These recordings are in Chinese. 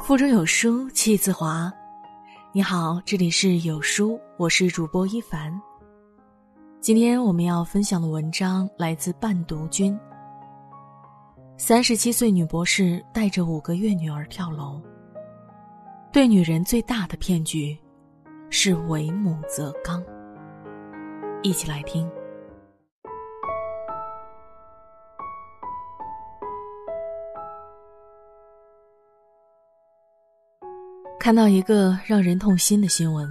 腹中有书气自华。你好，这里是有书，我是主播一凡。今天我们要分享的文章来自伴读君。三十七岁女博士带着五个月女儿跳楼。对女人最大的骗局，是为母则刚。一起来听。看到一个让人痛心的新闻：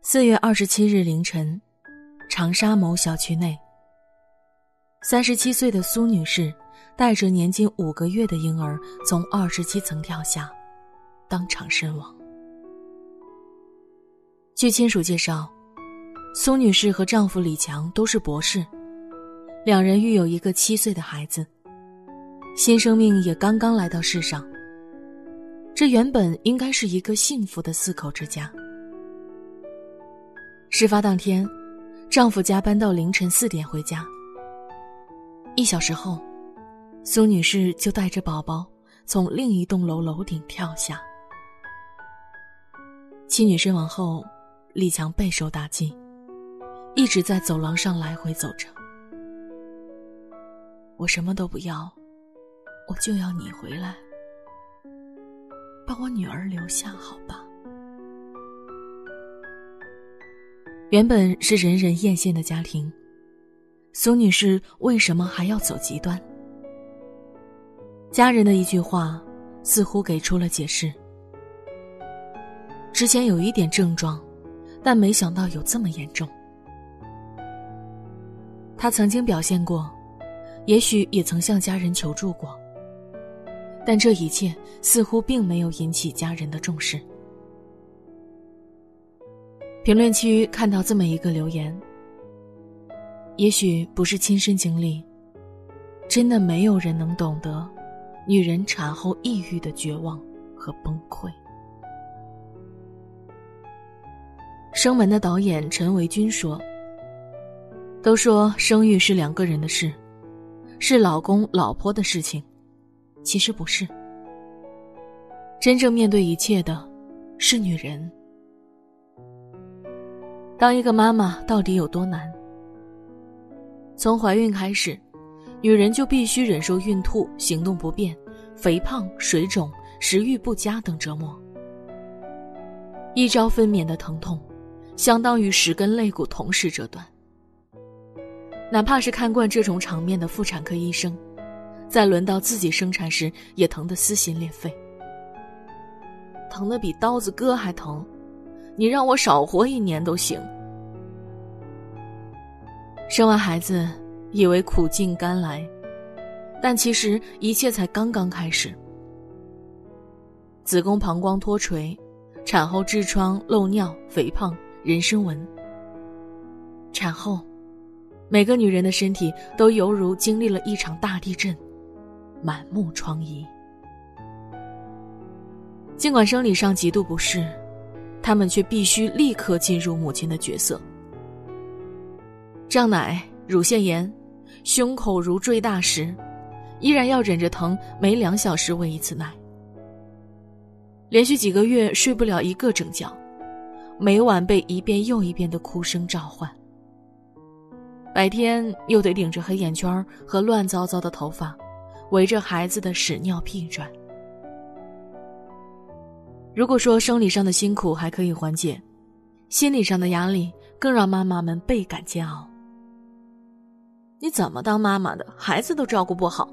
四月二十七日凌晨，长沙某小区内。三十七岁的苏女士带着年仅五个月的婴儿从二十七层跳下，当场身亡。据亲属介绍，苏女士和丈夫李强都是博士，两人育有一个七岁的孩子，新生命也刚刚来到世上。这原本应该是一个幸福的四口之家。事发当天，丈夫加班到凌晨四点回家。一小时后，苏女士就带着宝宝从另一栋楼楼顶跳下。妻女身亡后，李强备受打击，一直在走廊上来回走着。我什么都不要，我就要你回来，把我女儿留下，好吧？原本是人人艳羡的家庭。苏女士为什么还要走极端？家人的一句话，似乎给出了解释。之前有一点症状，但没想到有这么严重。她曾经表现过，也许也曾向家人求助过，但这一切似乎并没有引起家人的重视。评论区看到这么一个留言。也许不是亲身经历，真的没有人能懂得女人产后抑郁的绝望和崩溃。生门的导演陈维军说：“都说生育是两个人的事，是老公老婆的事情，其实不是。真正面对一切的，是女人。当一个妈妈到底有多难？”从怀孕开始，女人就必须忍受孕吐、行动不便、肥胖、水肿、食欲不佳等折磨。一朝分娩的疼痛，相当于十根肋骨同时折断。哪怕是看惯这种场面的妇产科医生，在轮到自己生产时，也疼得撕心裂肺，疼得比刀子割还疼。你让我少活一年都行。生完孩子，以为苦尽甘来，但其实一切才刚刚开始。子宫膀胱脱垂，产后痔疮、漏尿、肥胖、人参纹。产后，每个女人的身体都犹如经历了一场大地震，满目疮痍。尽管生理上极度不适，他们却必须立刻进入母亲的角色。胀奶、乳腺炎，胸口如坠大石，依然要忍着疼，每两小时喂一次奶。连续几个月睡不了一个整觉，每晚被一遍又一遍的哭声召唤。白天又得顶着黑眼圈和乱糟糟的头发，围着孩子的屎尿屁转。如果说生理上的辛苦还可以缓解，心理上的压力更让妈妈们倍感煎熬。你怎么当妈妈的？孩子都照顾不好。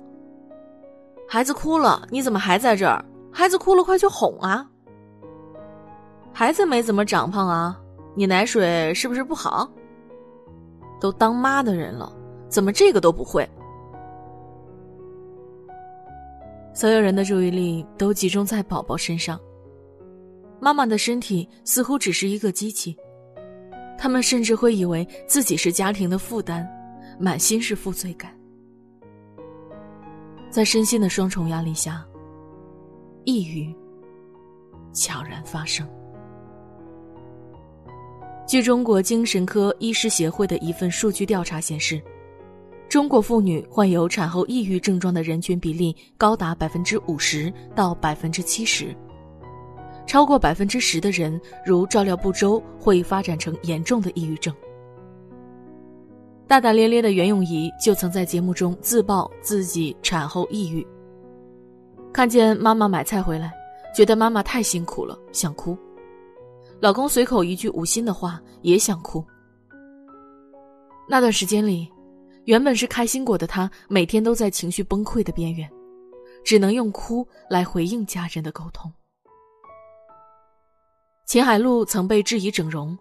孩子哭了，你怎么还在这儿？孩子哭了，快去哄啊！孩子没怎么长胖啊，你奶水是不是不好？都当妈的人了，怎么这个都不会？所有人的注意力都集中在宝宝身上，妈妈的身体似乎只是一个机器，他们甚至会以为自己是家庭的负担。满心是负罪感，在身心的双重压力下，抑郁悄然发生。据中国精神科医师协会的一份数据调查显示，中国妇女患有产后抑郁症状的人群比例高达百分之五十到百分之七十，超过百分之十的人如照料不周会发展成严重的抑郁症。大大咧咧的袁咏仪就曾在节目中自曝自己产后抑郁，看见妈妈买菜回来，觉得妈妈太辛苦了，想哭；老公随口一句无心的话，也想哭。那段时间里。原本是开心果的她，每天都在情绪崩溃的边缘，只能用哭来回应家人的沟通。秦海璐曾被质疑整容，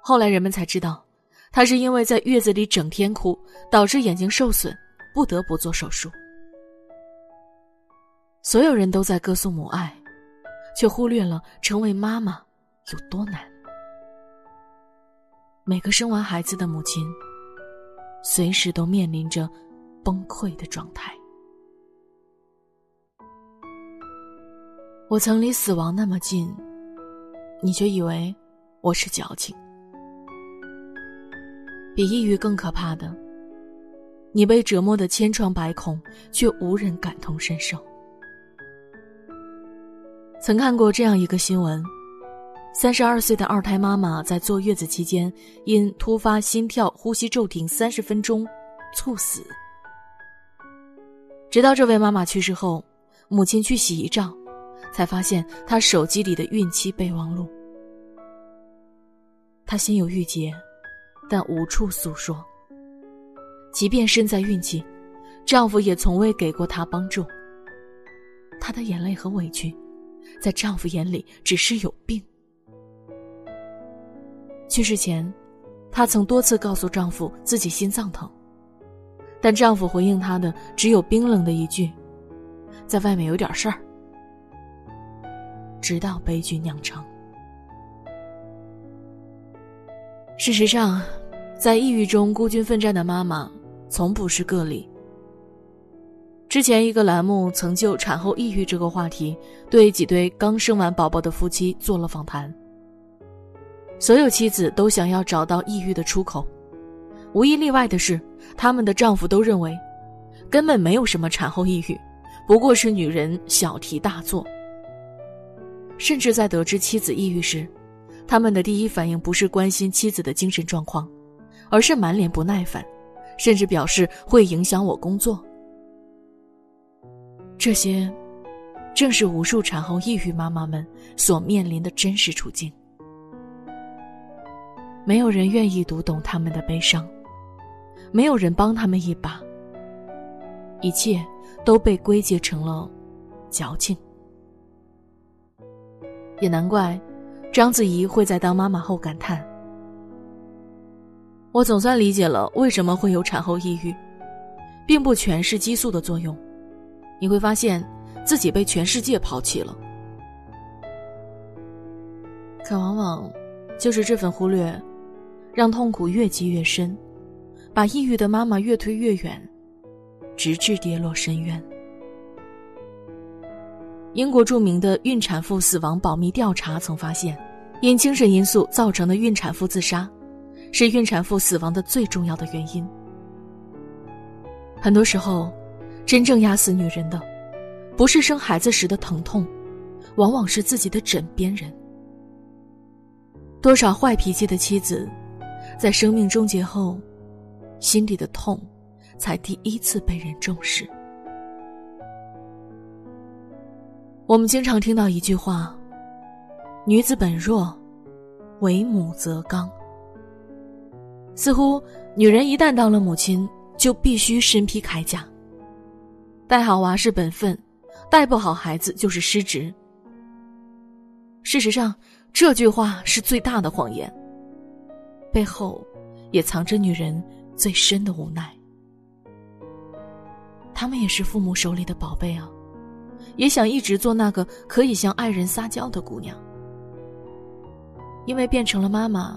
后来人们才知道，她是因为在月子里整天哭，导致眼睛受损，不得不做手术。所有人都在歌颂母爱，却忽略了成为妈妈有多难。每个生完孩子的母亲。随时都面临着崩溃的状态。我曾离死亡那么近，你却以为我是矫情。比抑郁更可怕的，你被折磨的千疮百孔，却无人感同身受。曾看过这样一个新闻。三十二岁的二胎妈妈在坐月子期间，因突发心跳、呼吸骤停三十分钟，猝死。直到这位妈妈去世后，母亲去洗遗照，才发现她手机里的孕期备忘录。她心有郁结，但无处诉说。即便身在孕期，丈夫也从未给过她帮助。她的眼泪和委屈，在丈夫眼里只是有病。去世前，她曾多次告诉丈夫自己心脏疼，但丈夫回应她的只有冰冷的一句：“在外面有点事儿。”直到悲剧酿成。事实上，在抑郁中孤军奋战的妈妈从不是个例。之前一个栏目曾就产后抑郁这个话题，对几对刚生完宝宝的夫妻做了访谈。所有妻子都想要找到抑郁的出口，无一例外的是，他们的丈夫都认为，根本没有什么产后抑郁，不过是女人小题大做。甚至在得知妻子抑郁时，他们的第一反应不是关心妻子的精神状况，而是满脸不耐烦，甚至表示会影响我工作。这些，正是无数产后抑郁妈妈们所面临的真实处境。没有人愿意读懂他们的悲伤，没有人帮他们一把。一切都被归结成了矫情，也难怪章子怡会在当妈妈后感叹：“我总算理解了为什么会有产后抑郁，并不全是激素的作用。你会发现自己被全世界抛弃了，可往往就是这份忽略。”让痛苦越积越深，把抑郁的妈妈越推越远，直至跌落深渊。英国著名的孕产妇死亡保密调查曾发现，因精神因素造成的孕产妇自杀，是孕产妇死亡的最重要的原因。很多时候，真正压死女人的，不是生孩子时的疼痛，往往是自己的枕边人。多少坏脾气的妻子。在生命终结后，心里的痛才第一次被人重视。我们经常听到一句话：“女子本弱，为母则刚。”似乎女人一旦当了母亲，就必须身披铠甲，带好娃是本分，带不好孩子就是失职。事实上，这句话是最大的谎言。背后，也藏着女人最深的无奈。他们也是父母手里的宝贝啊，也想一直做那个可以向爱人撒娇的姑娘。因为变成了妈妈，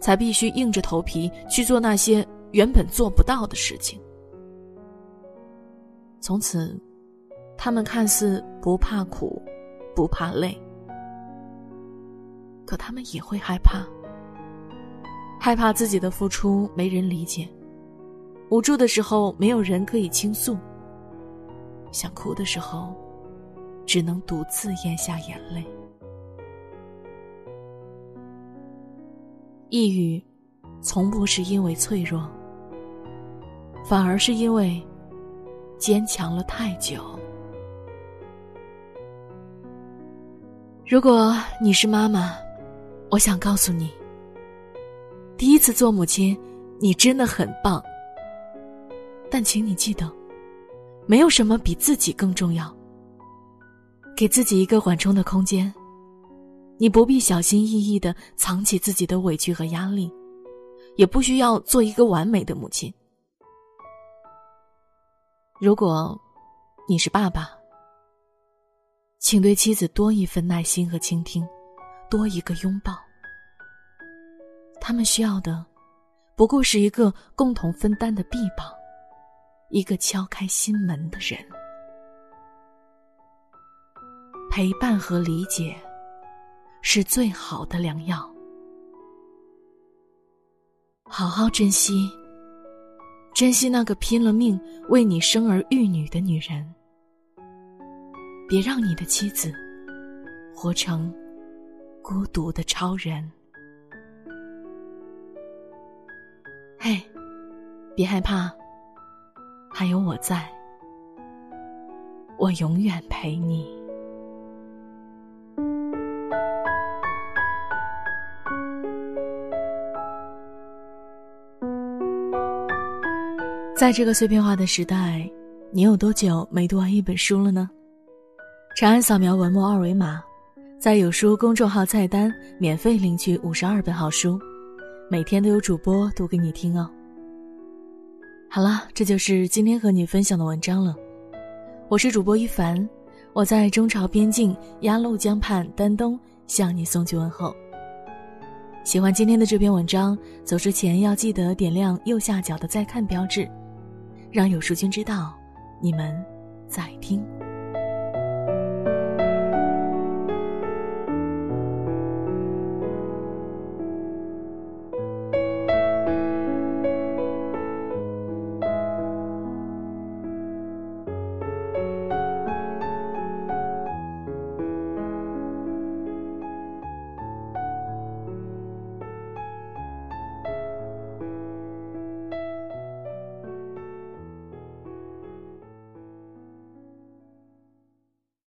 才必须硬着头皮去做那些原本做不到的事情。从此，他们看似不怕苦，不怕累，可他们也会害怕。害怕自己的付出没人理解，无助的时候没有人可以倾诉，想哭的时候，只能独自咽下眼泪。抑郁，从不是因为脆弱，反而是因为坚强了太久。如果你是妈妈，我想告诉你，第一次做母亲，你真的很棒。但请你记得，没有什么比自己更重要。给自己一个缓冲的空间，你不必小心翼翼的藏起自己的委屈和压力，也不需要做一个完美的母亲。如果你是爸爸，请对妻子多一份耐心和倾听，多一个拥抱。他们需要的，不过是一个共同分担的臂膀。一个敲开心门的人，陪伴和理解是最好的良药。好好珍惜，珍惜那个拼了命为你生儿育女的女人。别让你的妻子活成孤独的超人。嘿，别害怕。还有我在，我永远陪你。在这个碎片化的时代，你有多久没读完一本书了呢？长按扫描文末二维码，在有书公众号菜单免费领取五十二本好书，每天都有主播读给你听哦。好了，这就是今天和你分享的文章了。我是主播一凡，我在中朝边境鸭绿江畔丹东向你送去问候。喜欢今天的这篇文章，走之前要记得点亮右下角的再看标志，让有书君知道你们在听。